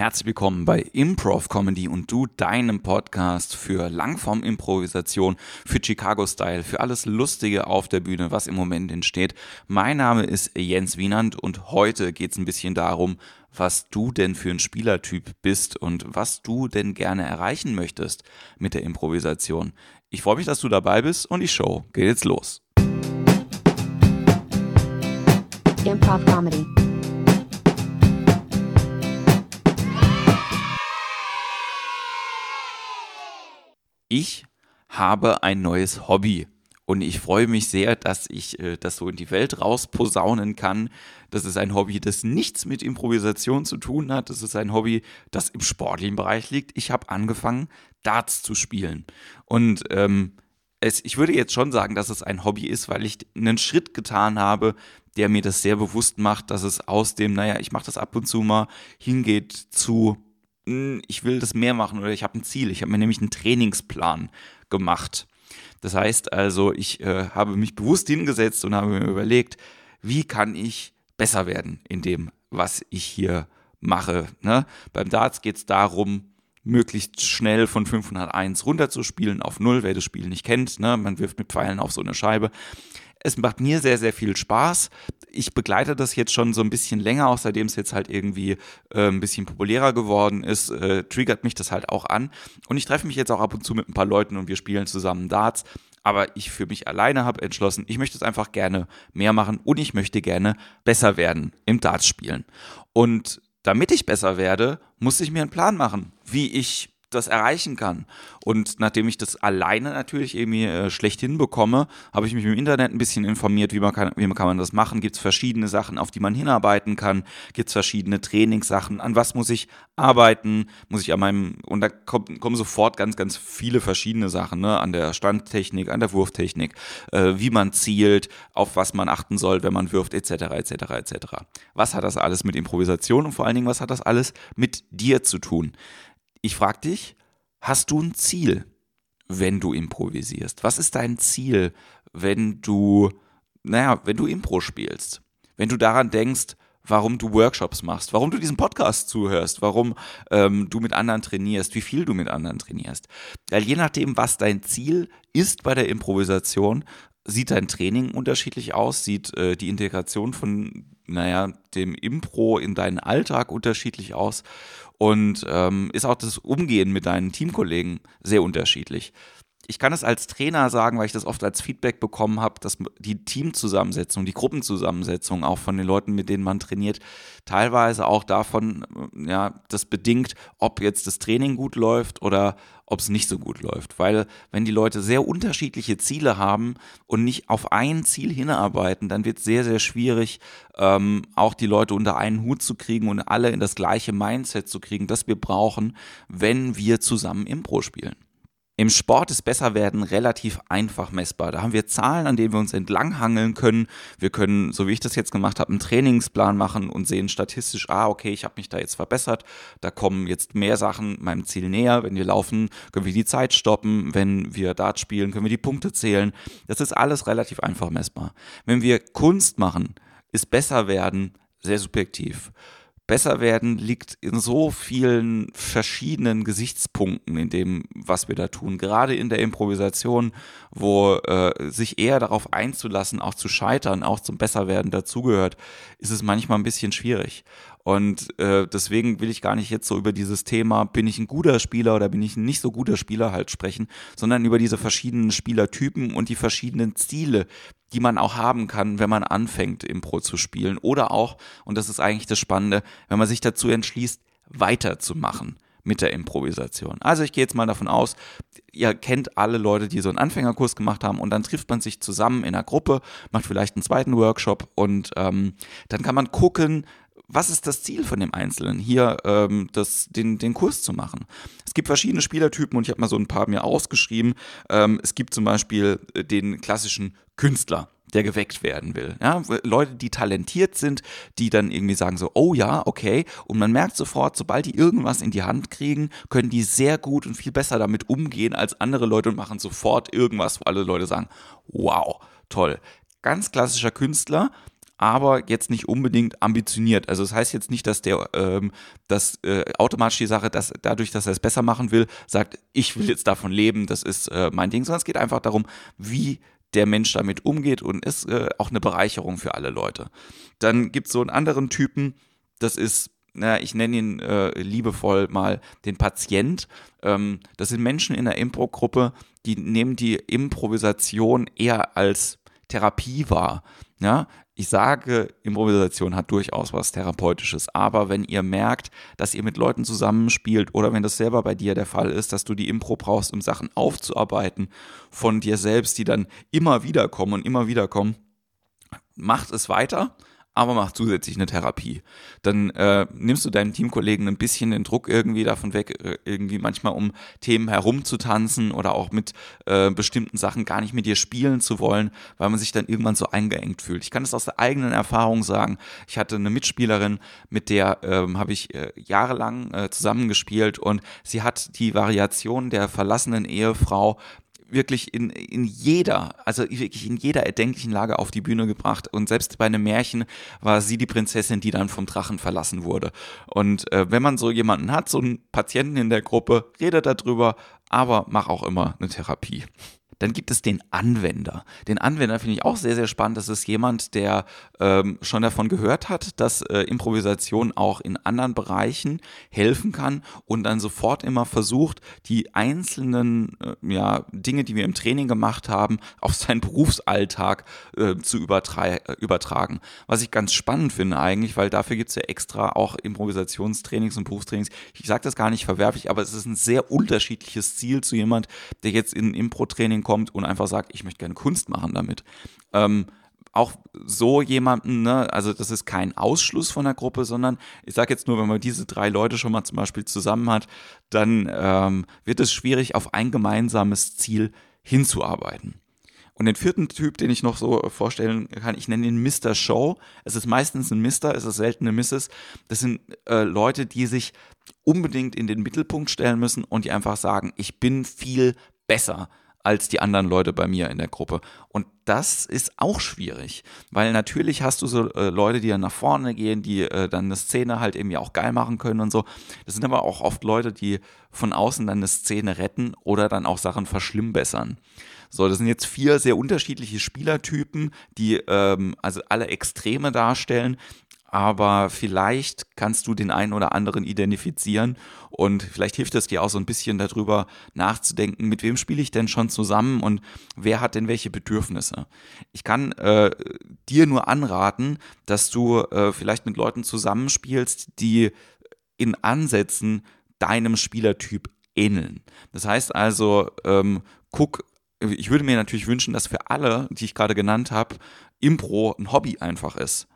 Herzlich willkommen bei Improv Comedy und du, deinem Podcast für Langform-Improvisation, für Chicago-Style, für alles Lustige auf der Bühne, was im Moment entsteht. Mein Name ist Jens Wienand und heute geht es ein bisschen darum, was du denn für ein Spielertyp bist und was du denn gerne erreichen möchtest mit der Improvisation. Ich freue mich, dass du dabei bist und die Show geht jetzt los. Improv Comedy. Ich habe ein neues Hobby. Und ich freue mich sehr, dass ich äh, das so in die Welt rausposaunen kann. Das ist ein Hobby, das nichts mit Improvisation zu tun hat. Das ist ein Hobby, das im sportlichen Bereich liegt. Ich habe angefangen, Darts zu spielen. Und ähm, es, ich würde jetzt schon sagen, dass es ein Hobby ist, weil ich einen Schritt getan habe, der mir das sehr bewusst macht, dass es aus dem, naja, ich mache das ab und zu mal, hingeht zu ich will das mehr machen oder ich habe ein Ziel. Ich habe mir nämlich einen Trainingsplan gemacht. Das heißt also, ich äh, habe mich bewusst hingesetzt und habe mir überlegt, wie kann ich besser werden in dem, was ich hier mache. Ne? Beim Darts geht es darum, möglichst schnell von 501 runterzuspielen auf 0, wer das Spiel nicht kennt. Ne? Man wirft mit Pfeilen auf so eine Scheibe. Es macht mir sehr, sehr viel Spaß. Ich begleite das jetzt schon so ein bisschen länger, auch seitdem es jetzt halt irgendwie äh, ein bisschen populärer geworden ist, äh, triggert mich das halt auch an. Und ich treffe mich jetzt auch ab und zu mit ein paar Leuten und wir spielen zusammen Darts. Aber ich für mich alleine habe entschlossen, ich möchte es einfach gerne mehr machen und ich möchte gerne besser werden im Darts spielen. Und damit ich besser werde, muss ich mir einen Plan machen, wie ich das erreichen kann. Und nachdem ich das alleine natürlich irgendwie äh, schlecht hinbekomme, habe ich mich im Internet ein bisschen informiert, wie man kann, wie kann man das machen. Gibt es verschiedene Sachen, auf die man hinarbeiten kann? Gibt es verschiedene Trainingssachen? An was muss ich arbeiten? Muss ich an meinem, und da kommen, kommen sofort ganz, ganz viele verschiedene Sachen, ne? An der Standtechnik, an der Wurftechnik, äh, wie man zielt, auf was man achten soll, wenn man wirft, etc., etc., etc. Was hat das alles mit Improvisation und vor allen Dingen, was hat das alles mit dir zu tun? Ich frage dich, hast du ein Ziel, wenn du improvisierst? Was ist dein Ziel, wenn du, naja, wenn du Impro spielst? Wenn du daran denkst, warum du Workshops machst, warum du diesen Podcast zuhörst, warum ähm, du mit anderen trainierst, wie viel du mit anderen trainierst. Weil je nachdem, was dein Ziel ist bei der Improvisation, sieht dein Training unterschiedlich aus, sieht äh, die Integration von, naja, dem Impro in deinen Alltag unterschiedlich aus und ähm, ist auch das Umgehen mit deinen Teamkollegen sehr unterschiedlich. Ich kann es als Trainer sagen, weil ich das oft als Feedback bekommen habe, dass die Teamzusammensetzung, die Gruppenzusammensetzung auch von den Leuten, mit denen man trainiert, teilweise auch davon, ja, das bedingt, ob jetzt das Training gut läuft oder ob es nicht so gut läuft. Weil wenn die Leute sehr unterschiedliche Ziele haben und nicht auf ein Ziel hinarbeiten, dann wird es sehr, sehr schwierig, ähm, auch die Leute unter einen Hut zu kriegen und alle in das gleiche Mindset zu kriegen, das wir brauchen, wenn wir zusammen Impro spielen. Im Sport ist Besserwerden relativ einfach messbar. Da haben wir Zahlen, an denen wir uns entlanghangeln können. Wir können, so wie ich das jetzt gemacht habe, einen Trainingsplan machen und sehen statistisch, ah, okay, ich habe mich da jetzt verbessert. Da kommen jetzt mehr Sachen meinem Ziel näher. Wenn wir laufen, können wir die Zeit stoppen. Wenn wir Dart spielen, können wir die Punkte zählen. Das ist alles relativ einfach messbar. Wenn wir Kunst machen, ist Besserwerden sehr subjektiv besser werden liegt in so vielen verschiedenen Gesichtspunkten in dem, was wir da tun. Gerade in der Improvisation, wo äh, sich eher darauf einzulassen, auch zu scheitern, auch zum Besserwerden dazugehört, ist es manchmal ein bisschen schwierig. Und äh, deswegen will ich gar nicht jetzt so über dieses Thema, bin ich ein guter Spieler oder bin ich ein nicht so guter Spieler halt sprechen, sondern über diese verschiedenen Spielertypen und die verschiedenen Ziele, die man auch haben kann, wenn man anfängt, Impro zu spielen. Oder auch, und das ist eigentlich das Spannende, wenn man sich dazu entschließt, weiterzumachen mit der Improvisation. Also ich gehe jetzt mal davon aus, ihr kennt alle Leute, die so einen Anfängerkurs gemacht haben und dann trifft man sich zusammen in einer Gruppe, macht vielleicht einen zweiten Workshop und ähm, dann kann man gucken, was ist das Ziel von dem Einzelnen, hier ähm, das, den, den Kurs zu machen? Es gibt verschiedene Spielertypen und ich habe mal so ein paar mir ausgeschrieben. Ähm, es gibt zum Beispiel äh, den klassischen Künstler der geweckt werden will. Ja, Leute, die talentiert sind, die dann irgendwie sagen so, oh ja, okay. Und man merkt sofort, sobald die irgendwas in die Hand kriegen, können die sehr gut und viel besser damit umgehen als andere Leute und machen sofort irgendwas, wo alle Leute sagen, wow, toll. Ganz klassischer Künstler, aber jetzt nicht unbedingt ambitioniert. Also das heißt jetzt nicht, dass der ähm, das äh, automatisch die Sache, dass dadurch, dass er es besser machen will, sagt, ich will jetzt davon leben, das ist äh, mein Ding, sondern es geht einfach darum, wie der Mensch damit umgeht und ist äh, auch eine Bereicherung für alle Leute. Dann gibt es so einen anderen Typen, das ist na, ich nenne ihn äh, liebevoll mal den Patient. Ähm, das sind Menschen in der Impro-Gruppe, die nehmen die Improvisation eher als Therapie wahr. Ja, ich sage, Improvisation hat durchaus was Therapeutisches, aber wenn ihr merkt, dass ihr mit Leuten zusammenspielt oder wenn das selber bei dir der Fall ist, dass du die Impro brauchst, um Sachen aufzuarbeiten von dir selbst, die dann immer wieder kommen und immer wieder kommen, macht es weiter aber mach zusätzlich eine Therapie. Dann äh, nimmst du deinen Teamkollegen ein bisschen den Druck irgendwie davon weg, äh, irgendwie manchmal um Themen herumzutanzen oder auch mit äh, bestimmten Sachen gar nicht mit dir spielen zu wollen, weil man sich dann irgendwann so eingeengt fühlt. Ich kann es aus der eigenen Erfahrung sagen. Ich hatte eine Mitspielerin, mit der ähm, habe ich äh, jahrelang äh, zusammengespielt und sie hat die Variation der verlassenen Ehefrau wirklich in, in jeder, also wirklich in jeder erdenklichen Lage auf die Bühne gebracht. Und selbst bei einem Märchen war sie die Prinzessin, die dann vom Drachen verlassen wurde. Und äh, wenn man so jemanden hat, so einen Patienten in der Gruppe, redet darüber, aber mach auch immer eine Therapie. Dann gibt es den Anwender. Den Anwender finde ich auch sehr, sehr spannend. Das ist jemand, der ähm, schon davon gehört hat, dass äh, Improvisation auch in anderen Bereichen helfen kann und dann sofort immer versucht, die einzelnen äh, ja, Dinge, die wir im Training gemacht haben, auf seinen Berufsalltag äh, zu übertra übertragen. Was ich ganz spannend finde eigentlich, weil dafür gibt es ja extra auch Improvisationstrainings und Berufstrainings. Ich sage das gar nicht verwerflich, aber es ist ein sehr unterschiedliches Ziel zu jemand, der jetzt in ein Impro-Training kommt und einfach sagt, ich möchte gerne Kunst machen damit. Ähm, auch so jemanden, ne, also das ist kein Ausschluss von der Gruppe, sondern ich sage jetzt nur, wenn man diese drei Leute schon mal zum Beispiel zusammen hat, dann ähm, wird es schwierig, auf ein gemeinsames Ziel hinzuarbeiten. Und den vierten Typ, den ich noch so vorstellen kann, ich nenne ihn Mr. Show. Es ist meistens ein Mr., es ist selten eine Mrs. Das sind äh, Leute, die sich unbedingt in den Mittelpunkt stellen müssen und die einfach sagen, ich bin viel besser als die anderen Leute bei mir in der Gruppe. Und das ist auch schwierig, weil natürlich hast du so äh, Leute, die dann nach vorne gehen, die äh, dann eine Szene halt irgendwie auch geil machen können und so. Das sind aber auch oft Leute, die von außen dann eine Szene retten oder dann auch Sachen verschlimmbessern. So, das sind jetzt vier sehr unterschiedliche Spielertypen, die ähm, also alle Extreme darstellen aber vielleicht kannst du den einen oder anderen identifizieren und vielleicht hilft es dir auch so ein bisschen darüber nachzudenken, mit wem spiele ich denn schon zusammen und wer hat denn welche Bedürfnisse. Ich kann äh, dir nur anraten, dass du äh, vielleicht mit Leuten zusammenspielst, die in Ansätzen deinem Spielertyp ähneln. Das heißt also, ähm, guck, ich würde mir natürlich wünschen, dass für alle, die ich gerade genannt habe, Impro ein Hobby einfach ist.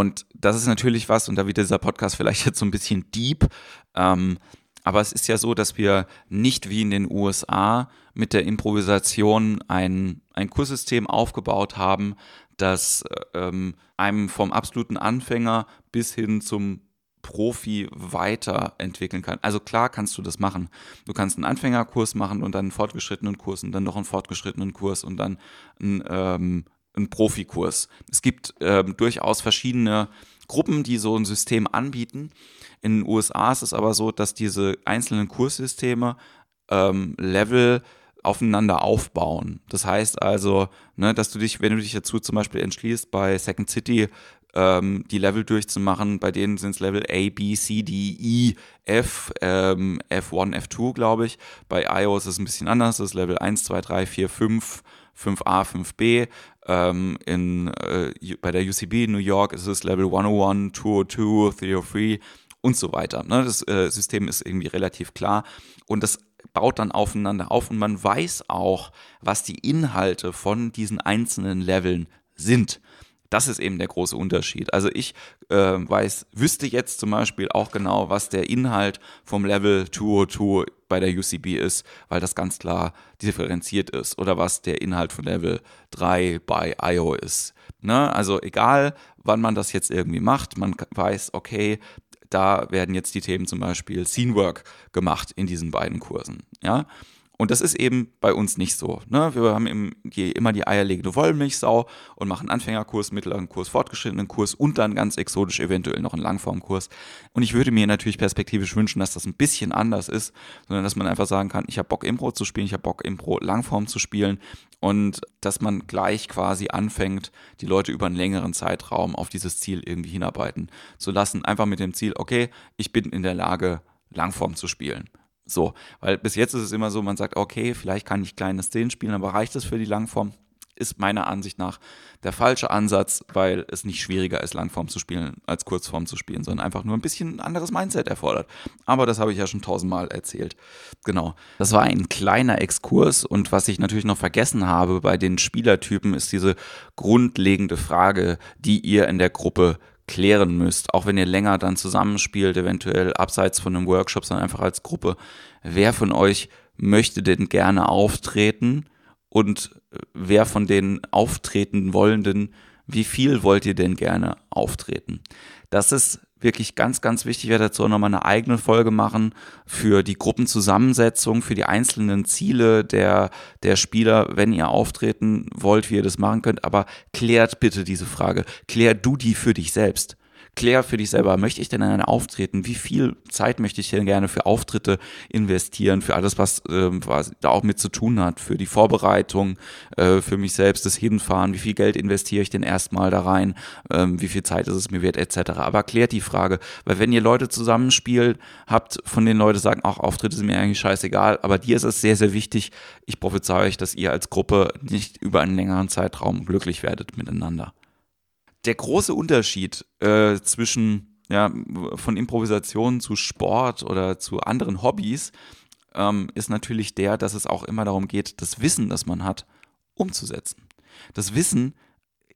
Und das ist natürlich was, und da wird dieser Podcast vielleicht jetzt so ein bisschen deep, ähm, aber es ist ja so, dass wir nicht wie in den USA mit der Improvisation ein, ein Kurssystem aufgebaut haben, das ähm, einem vom absoluten Anfänger bis hin zum Profi weiterentwickeln kann. Also klar kannst du das machen. Du kannst einen Anfängerkurs machen und dann einen fortgeschrittenen Kurs und dann noch einen fortgeschrittenen Kurs und dann einen ähm, ein Profikurs. Es gibt ähm, durchaus verschiedene Gruppen, die so ein System anbieten. In den USA ist es aber so, dass diese einzelnen Kurssysteme ähm, Level aufeinander aufbauen. Das heißt also, ne, dass du dich, wenn du dich dazu zum Beispiel entschließt, bei Second City ähm, die Level durchzumachen, bei denen sind es Level A, B, C, D, E, F, ähm, F1, F2, glaube ich. Bei iOS ist es ein bisschen anders, das ist Level 1, 2, 3, 4, 5, 5a, 5b. Ähm, in, äh, bei der UCB in New York ist es Level 101, 202, 303 und so weiter. Ne? Das äh, System ist irgendwie relativ klar und das baut dann aufeinander auf und man weiß auch, was die Inhalte von diesen einzelnen Leveln sind. Das ist eben der große Unterschied. Also ich äh, weiß, wüsste jetzt zum Beispiel auch genau, was der Inhalt vom Level 202 bei der UCB ist, weil das ganz klar differenziert ist. Oder was der Inhalt von Level 3 bei IO ist. Ne? Also egal, wann man das jetzt irgendwie macht, man weiß, okay, da werden jetzt die Themen zum Beispiel Scenework gemacht in diesen beiden Kursen. Ja. Und das ist eben bei uns nicht so. Ne? Wir haben im, die, immer die eierlegende Wollmilchsau und machen Anfängerkurs, mittleren Kurs, fortgeschrittenen Kurs und dann ganz exotisch eventuell noch einen Langformkurs. Und ich würde mir natürlich perspektivisch wünschen, dass das ein bisschen anders ist, sondern dass man einfach sagen kann, ich habe Bock Impro zu spielen, ich habe Bock Impro Langform zu spielen und dass man gleich quasi anfängt, die Leute über einen längeren Zeitraum auf dieses Ziel irgendwie hinarbeiten zu lassen. Einfach mit dem Ziel, okay, ich bin in der Lage, Langform zu spielen. So, weil bis jetzt ist es immer so, man sagt, okay, vielleicht kann ich kleine Szenen spielen, aber reicht das für die Langform? Ist meiner Ansicht nach der falsche Ansatz, weil es nicht schwieriger ist, Langform zu spielen, als Kurzform zu spielen, sondern einfach nur ein bisschen anderes Mindset erfordert. Aber das habe ich ja schon tausendmal erzählt. Genau. Das war ein kleiner Exkurs und was ich natürlich noch vergessen habe bei den Spielertypen ist diese grundlegende Frage, die ihr in der Gruppe klären müsst, auch wenn ihr länger dann zusammenspielt, eventuell abseits von einem Workshop, sondern einfach als Gruppe. Wer von euch möchte denn gerne auftreten und wer von den auftreten wollenden, wie viel wollt ihr denn gerne auftreten? Das ist wirklich ganz, ganz wichtig. Ich werde dazu nochmal eine eigene Folge machen für die Gruppenzusammensetzung, für die einzelnen Ziele der, der Spieler, wenn ihr auftreten wollt, wie ihr das machen könnt. Aber klärt bitte diese Frage. Klär du die für dich selbst klär für dich selber, möchte ich denn in Auftreten? Wie viel Zeit möchte ich denn gerne für Auftritte investieren, für alles, was, ähm, was da auch mit zu tun hat, für die Vorbereitung, äh, für mich selbst, das Hinfahren, wie viel Geld investiere ich denn erstmal da rein, ähm, wie viel Zeit ist es mir wert, etc. Aber klärt die Frage, weil wenn ihr Leute zusammenspielt, habt, von den Leuten sagen, auch Auftritte sind mir eigentlich scheißegal, aber dir ist es sehr, sehr wichtig. Ich prophezei euch, dass ihr als Gruppe nicht über einen längeren Zeitraum glücklich werdet miteinander der große Unterschied äh, zwischen ja, von Improvisation zu Sport oder zu anderen Hobbys ähm, ist natürlich der, dass es auch immer darum geht, das Wissen, das man hat, umzusetzen. Das Wissen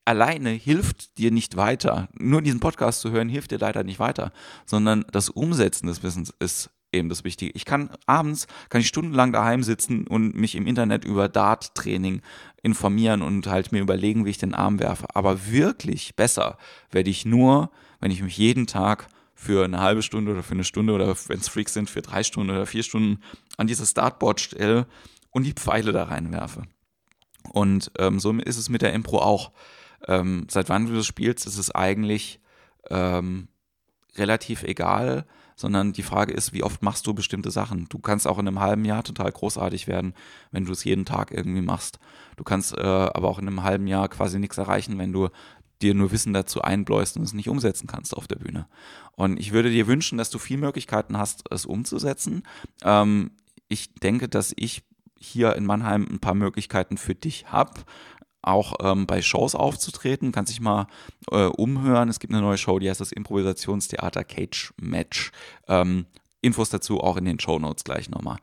alleine hilft dir nicht weiter. Nur diesen Podcast zu hören hilft dir leider nicht weiter, sondern das Umsetzen des Wissens ist eben das Wichtige. Ich kann abends, kann ich stundenlang daheim sitzen und mich im Internet über Dart-Training informieren und halt mir überlegen, wie ich den Arm werfe. Aber wirklich besser werde ich nur, wenn ich mich jeden Tag für eine halbe Stunde oder für eine Stunde oder wenn es Freaks sind, für drei Stunden oder vier Stunden an dieses Startboard stelle und die Pfeile da reinwerfe. Und ähm, so ist es mit der Impro auch. Ähm, seit wann du das spielst, ist es eigentlich ähm, relativ egal, sondern die Frage ist, wie oft machst du bestimmte Sachen? Du kannst auch in einem halben Jahr total großartig werden, wenn du es jeden Tag irgendwie machst. Du kannst äh, aber auch in einem halben Jahr quasi nichts erreichen, wenn du dir nur Wissen dazu einbläust und es nicht umsetzen kannst auf der Bühne. Und ich würde dir wünschen, dass du viel Möglichkeiten hast, es umzusetzen. Ähm, ich denke, dass ich hier in Mannheim ein paar Möglichkeiten für dich habe auch ähm, bei Shows aufzutreten. Kannst dich mal äh, umhören. Es gibt eine neue Show, die heißt das Improvisationstheater Cage Match. Ähm, Infos dazu auch in den Show Notes gleich nochmal.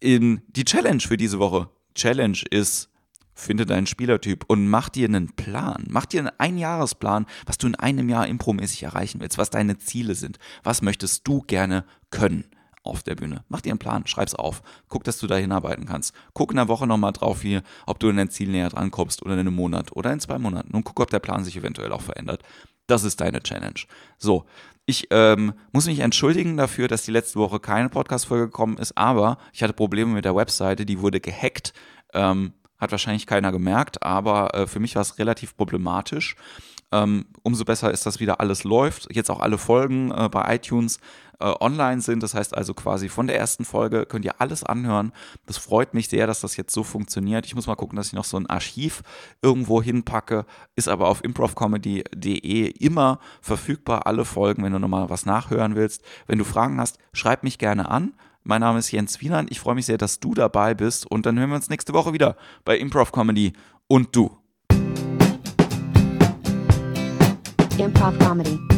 In, die Challenge für diese Woche. Challenge ist, finde deinen Spielertyp und mach dir einen Plan. Mach dir einen Einjahresplan, was du in einem Jahr impromäßig erreichen willst, was deine Ziele sind. Was möchtest du gerne können? Auf der Bühne. Mach dir einen Plan, schreib's auf. Guck, dass du da hinarbeiten kannst. Guck in der Woche nochmal drauf, wie, ob du in dein Ziel näher dran kommst oder in einem Monat oder in zwei Monaten. Und guck, ob der Plan sich eventuell auch verändert. Das ist deine Challenge. So, ich ähm, muss mich entschuldigen dafür, dass die letzte Woche keine Podcast-Folge gekommen ist, aber ich hatte Probleme mit der Webseite, die wurde gehackt. Ähm, hat wahrscheinlich keiner gemerkt, aber äh, für mich war es relativ problematisch. Ähm, umso besser ist, dass wieder alles läuft. Jetzt auch alle Folgen äh, bei iTunes äh, online sind. Das heißt also quasi von der ersten Folge könnt ihr alles anhören. Das freut mich sehr, dass das jetzt so funktioniert. Ich muss mal gucken, dass ich noch so ein Archiv irgendwo hinpacke. Ist aber auf improvcomedy.de immer verfügbar, alle Folgen, wenn du nochmal was nachhören willst. Wenn du Fragen hast, schreib mich gerne an. Mein Name ist Jens Wieland. Ich freue mich sehr, dass du dabei bist. Und dann hören wir uns nächste Woche wieder bei Improv Comedy und du. Improv Comedy.